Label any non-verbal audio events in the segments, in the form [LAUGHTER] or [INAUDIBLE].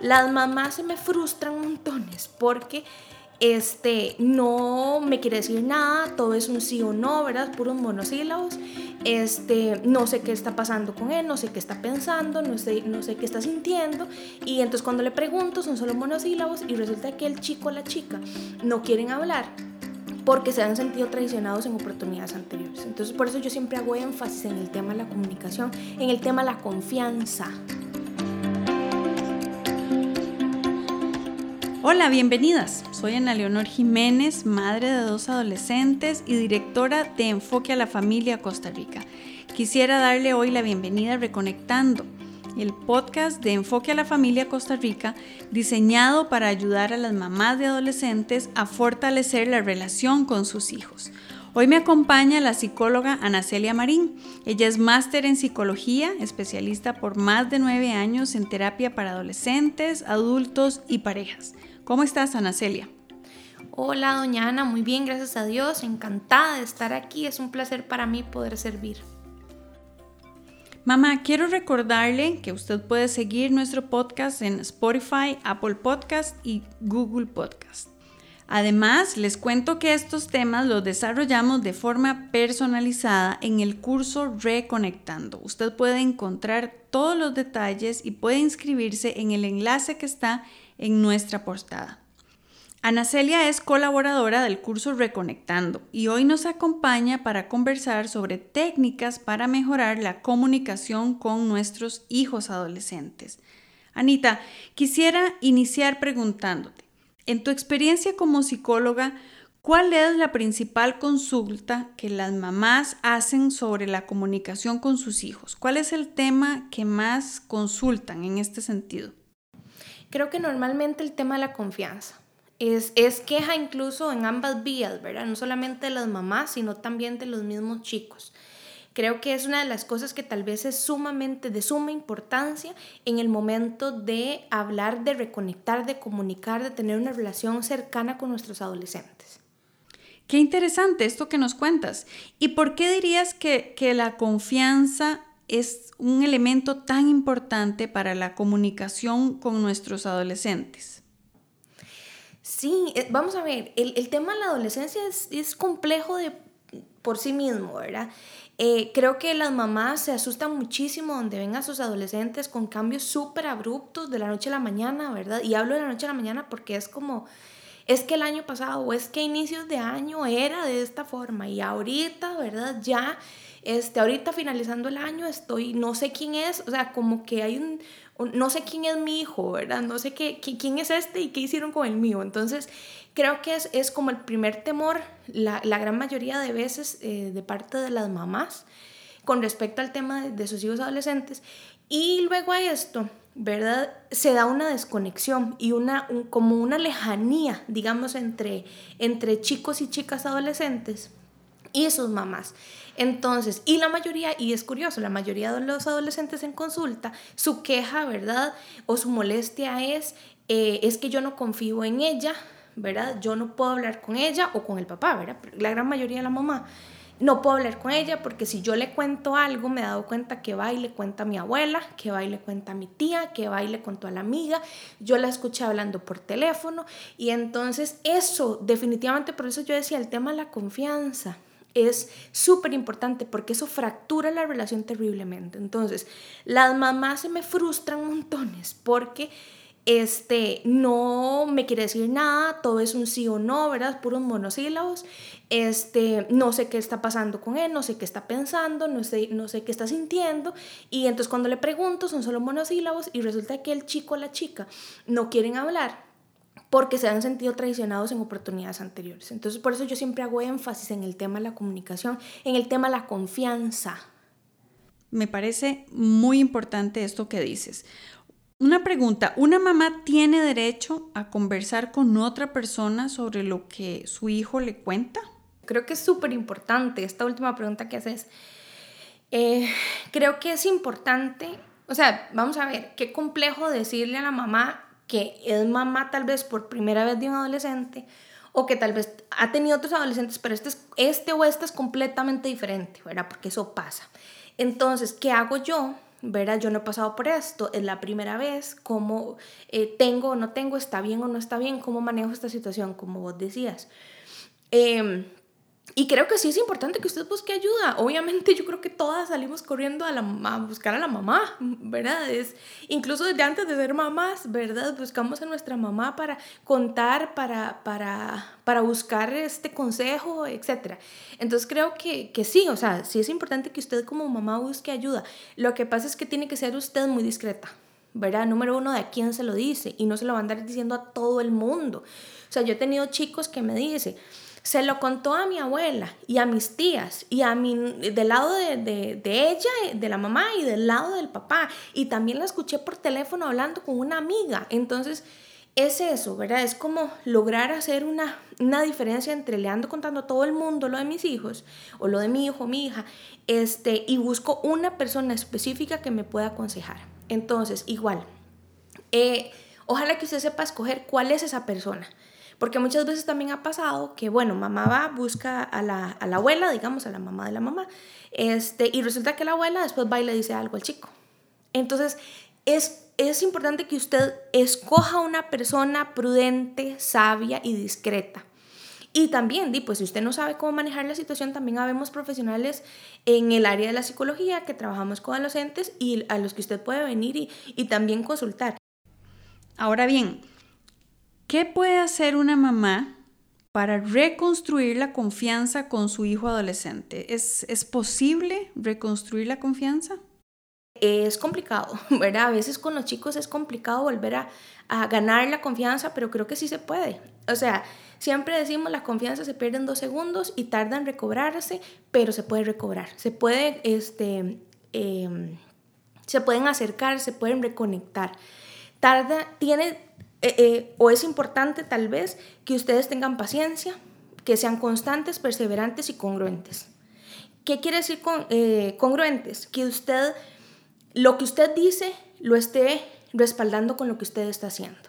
las mamás se me frustran montones porque este, no me quiere decir nada, todo es un sí o no, ¿verdad? Puros monosílabos. Este, no sé qué está pasando con él, no sé qué está pensando, no sé, no sé qué está sintiendo. Y entonces cuando le pregunto son solo monosílabos y resulta que el chico o la chica no quieren hablar porque se han sentido traicionados en oportunidades anteriores. Entonces por eso yo siempre hago énfasis en el tema de la comunicación, en el tema de la confianza. Hola, bienvenidas. Soy Ana Leonor Jiménez, madre de dos adolescentes y directora de Enfoque a la Familia Costa Rica. Quisiera darle hoy la bienvenida a Reconectando, el podcast de Enfoque a la Familia Costa Rica diseñado para ayudar a las mamás de adolescentes a fortalecer la relación con sus hijos. Hoy me acompaña la psicóloga Ana Celia Marín. Ella es máster en psicología, especialista por más de nueve años en terapia para adolescentes, adultos y parejas. ¿Cómo estás, Ana Celia? Hola, doña Ana, muy bien, gracias a Dios, encantada de estar aquí, es un placer para mí poder servir. Mamá, quiero recordarle que usted puede seguir nuestro podcast en Spotify, Apple Podcast y Google Podcast. Además, les cuento que estos temas los desarrollamos de forma personalizada en el curso Reconectando. Usted puede encontrar todos los detalles y puede inscribirse en el enlace que está en nuestra portada. Ana Celia es colaboradora del curso Reconectando y hoy nos acompaña para conversar sobre técnicas para mejorar la comunicación con nuestros hijos adolescentes. Anita, quisiera iniciar preguntándote, en tu experiencia como psicóloga, ¿cuál es la principal consulta que las mamás hacen sobre la comunicación con sus hijos? ¿Cuál es el tema que más consultan en este sentido? Creo que normalmente el tema de la confianza. Es, es, queja incluso en ambas vías, ¿verdad? No solamente de las mamás, sino también de los mismos chicos. Creo que es una de las cosas que tal vez es sumamente de suma importancia en el momento de hablar, de reconectar, de comunicar, de tener una relación cercana con nuestros adolescentes. Qué interesante esto que nos cuentas. ¿Y por qué dirías que, que la confianza es un elemento tan importante para la comunicación con nuestros adolescentes. Sí, eh, vamos a ver, el, tema de la adolescencia es, complejo de, por sí mismo, ¿verdad? Eh, creo que las mamás se asustan muchísimo donde ven a sus adolescentes con cambios súper abruptos de la noche a la mañana, ¿verdad? Y hablo de la noche a la mañana porque es como, es que el año pasado o es que inicios de año era de esta forma y ahorita, ¿verdad? Ya este, ahorita finalizando el año estoy, no sé quién es, o sea, como que hay un, no sé quién es mi hijo, ¿verdad? No sé qué, quién es este y qué hicieron con el mío. Entonces, creo que es, es como el primer temor, la, la gran mayoría de veces eh, de parte de las mamás con respecto al tema de, sus hijos adolescentes. Y luego a esto, ¿verdad? Se da una desconexión y una, como una lejanía, digamos, entre, entre chicos y chicas adolescentes y sus mamás. Entonces, y la mayoría, y es curioso, la mayoría de los adolescentes en consulta, su queja, ¿verdad? O su molestia es, eh, es que yo no confío en ella, ¿verdad? Yo no puedo hablar con ella o con el papá, ¿verdad? La gran mayoría de la mamá. No puedo hablar con ella porque si yo le cuento algo, me he dado cuenta que va y le cuenta a mi abuela, que va y le cuenta a mi tía, que va y le contó a la amiga, yo la escuché hablando por teléfono y entonces eso, definitivamente, por eso yo decía el tema de la confianza, es súper importante porque eso fractura la relación terriblemente. Entonces, las mamás se me frustran montones porque este no me quiere decir nada, todo es un sí o no, ¿verdad? Puros monosílabos. Este, no sé qué está pasando con él, no sé qué está pensando, no sé, no sé qué está sintiendo. Y entonces cuando le pregunto son solo monosílabos y resulta que el chico o la chica no quieren hablar porque se han sentido traicionados en oportunidades anteriores. Entonces, por eso yo siempre hago énfasis en el tema de la comunicación, en el tema de la confianza. Me parece muy importante esto que dices. Una pregunta, ¿una mamá tiene derecho a conversar con otra persona sobre lo que su hijo le cuenta? Creo que es súper importante esta última pregunta que haces. Eh, creo que es importante, o sea, vamos a ver, qué complejo decirle a la mamá, que es mamá tal vez por primera vez de un adolescente o que tal vez ha tenido otros adolescentes, pero este, es, este o esta es completamente diferente, ¿verdad? Porque eso pasa. Entonces, ¿qué hago yo? ¿Verdad? Yo no he pasado por esto, es la primera vez, cómo eh, tengo o no tengo, está bien o no está bien, cómo manejo esta situación, como vos decías. Eh, y creo que sí es importante que usted busque ayuda. Obviamente yo creo que todas salimos corriendo a, la, a buscar a la mamá, ¿verdad? Es, incluso desde antes de ser mamás, ¿verdad? Buscamos a nuestra mamá para contar, para, para, para buscar este consejo, etc. Entonces creo que, que sí, o sea, sí es importante que usted como mamá busque ayuda. Lo que pasa es que tiene que ser usted muy discreta. ¿verdad? Número uno, de a quién se lo dice y no se lo va a andar diciendo a todo el mundo. O sea, yo he tenido chicos que me dicen, se lo contó a mi abuela y a mis tías y a mi, del lado de, de, de, ella, de la mamá y del lado del papá. Y también la escuché por teléfono hablando con una amiga. Entonces, es eso, ¿verdad? Es como lograr hacer una, una diferencia entre le ando contando a todo el mundo lo de mis hijos o lo de mi hijo, mi hija, este, y busco una persona específica que me pueda aconsejar. Entonces, igual, eh, ojalá que usted sepa escoger cuál es esa persona. Porque muchas veces también ha pasado que, bueno, mamá va, busca a la, a la abuela, digamos, a la mamá de la mamá, este, y resulta que la abuela después va y le dice algo al chico. Entonces, es, es importante que usted escoja una persona prudente, sabia y discreta. Y también, pues si usted no sabe cómo manejar la situación, también habemos profesionales en el área de la psicología que trabajamos con adolescentes y a los que usted puede venir y, y también consultar. Ahora bien, ¿Qué puede hacer una mamá para reconstruir la confianza con su hijo adolescente? ¿Es, ¿Es, posible reconstruir la confianza? Es complicado, [LAUGHS] ¿verdad? A veces con los chicos es complicado volver a, a ganar la confianza, pero creo que sí se puede. O sea, siempre decimos la confianza se pierde en dos segundos y tarda en recobrarse, pero se puede recobrar. Se puede, este, eh, se pueden acercar, se pueden reconectar. Tarda, tiene eh, eh, o es importante tal vez que ustedes tengan paciencia, que sean constantes, perseverantes y congruentes. ¿Qué quiere decir eh, congruentes? Que usted, lo que usted dice, lo esté respaldando con lo que usted está haciendo.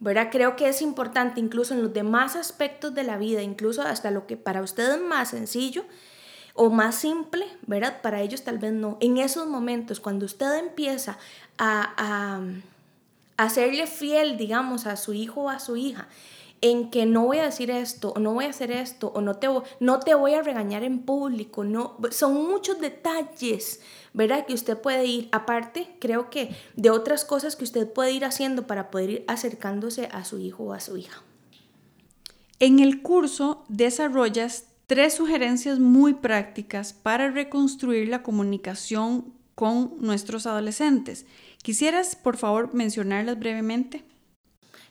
¿verdad? Creo que es importante incluso en los demás aspectos de la vida, incluso hasta lo que para usted es más sencillo o más simple, ¿verdad? Para ellos tal vez no. En esos momentos, cuando usted empieza a hacerle fiel, digamos, a su hijo o a su hija, en que no voy a decir esto, o no voy a hacer esto, o no te, no te voy a regañar en público, no, son muchos detalles, ¿verdad? Que usted puede ir, aparte, creo que de otras cosas que usted puede ir haciendo para poder ir acercándose a su hijo o a su hija. En el curso desarrollas tres sugerencias muy prácticas para reconstruir la comunicación con nuestros adolescentes. ¿Quisieras, por favor, mencionarlas brevemente?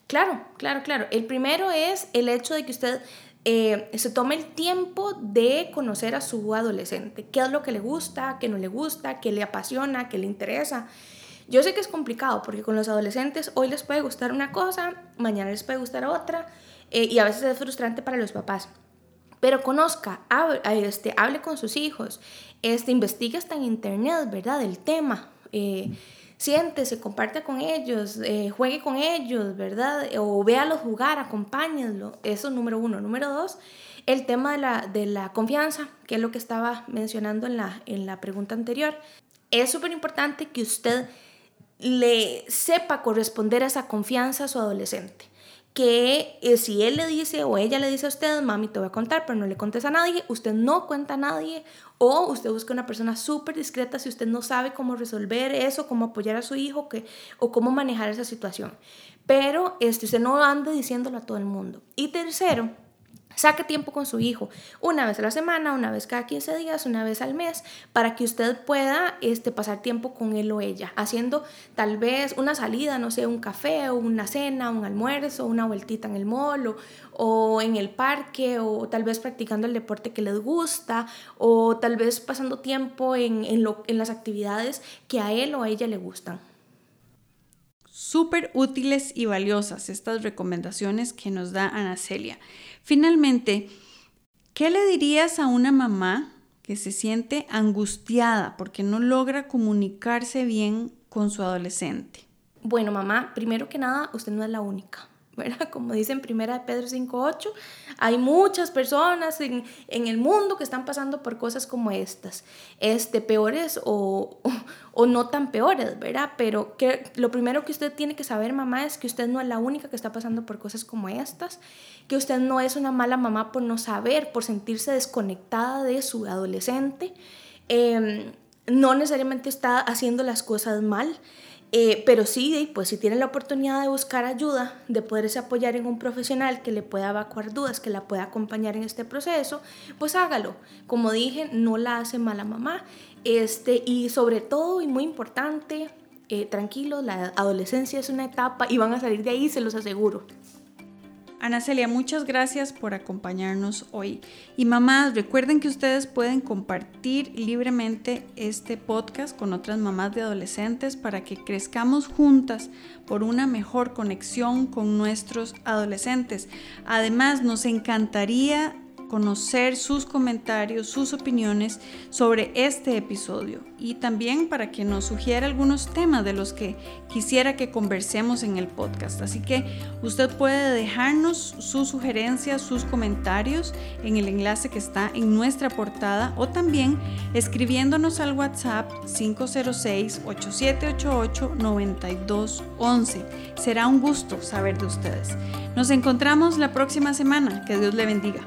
Claro, claro, claro. El primero es el hecho de que usted eh, se tome el tiempo de conocer a su adolescente. ¿Qué es lo que le gusta, qué no le gusta, qué le apasiona, qué le interesa? Yo sé que es complicado porque con los adolescentes hoy les puede gustar una cosa, mañana les puede gustar otra eh, y a veces es frustrante para los papás. Pero conozca, hable, este, hable con sus hijos, este, investigue hasta en internet, ¿verdad? El tema. Eh, siéntese, comparte con ellos, eh, juegue con ellos, ¿verdad? O véalos jugar, acompáñenlo. Eso es número uno. Número dos, el tema de la, de la confianza, que es lo que estaba mencionando en la, en la pregunta anterior. Es súper importante que usted le sepa corresponder a esa confianza a su adolescente que eh, si él le dice o ella le dice a usted, mami, te voy a contar, pero no le contes a nadie, usted no cuenta a nadie o usted busca una persona súper discreta si usted no sabe cómo resolver eso, cómo apoyar a su hijo que, o cómo manejar esa situación. Pero este, usted no ande diciéndolo a todo el mundo. Y tercero, Saque tiempo con su hijo, una vez a la semana, una vez cada 15 días, una vez al mes, para que usted pueda este, pasar tiempo con él o ella, haciendo tal vez una salida, no sé, un café o una cena, un almuerzo, una vueltita en el mall o, en el parque o tal vez practicando el deporte que les gusta o tal vez pasando tiempo en, en, lo, en las actividades que a él o a ella le gustan. Súper útiles y valiosas estas recomendaciones que nos da Ana Celia. Finalmente, ¿qué le dirías a una mamá que se siente angustiada porque no logra comunicarse bien con su adolescente? Bueno, mamá, primero que nada, usted no es la única. ¿Verdad? [LAUGHS] Como dice en primera de Pedro 5.8, hay muchas personas en, en, el mundo que están pasando por cosas como estas, este, peores o, o, no tan peores, ¿verdad? Pero que, lo primero que usted tiene que saber, mamá, es que usted no es la única que está pasando por cosas como estas, que usted no es una mala mamá por no saber, por sentirse desconectada de su adolescente, eh, no necesariamente está haciendo las cosas mal, eh, pero sí, pues si tiene la oportunidad de buscar ayuda, de poderse apoyar en un profesional que le pueda evacuar dudas, que la pueda acompañar en este proceso, pues hágalo. Como dije, no la hace mala mamá. Este, y sobre todo, y muy importante, eh, tranquilo, la adolescencia es una etapa y van a salir de ahí, se los aseguro. Ana Celia, muchas gracias por acompañarnos hoy. Y mamás, recuerden que ustedes pueden compartir libremente este podcast con otras mamás de adolescentes para que crezcamos juntas por una mejor conexión con nuestros adolescentes. Además, nos encantaría conocer sus comentarios, sus opiniones sobre este episodio y también para que nos sugiera algunos temas de los que quisiera que conversemos en el podcast. Así que usted puede dejarnos sus sugerencias, sus comentarios en el enlace que está en nuestra portada o también escribiéndonos al WhatsApp 506-8788-9211. Será un gusto saber de ustedes. Nos encontramos la próxima semana. Que Dios le bendiga.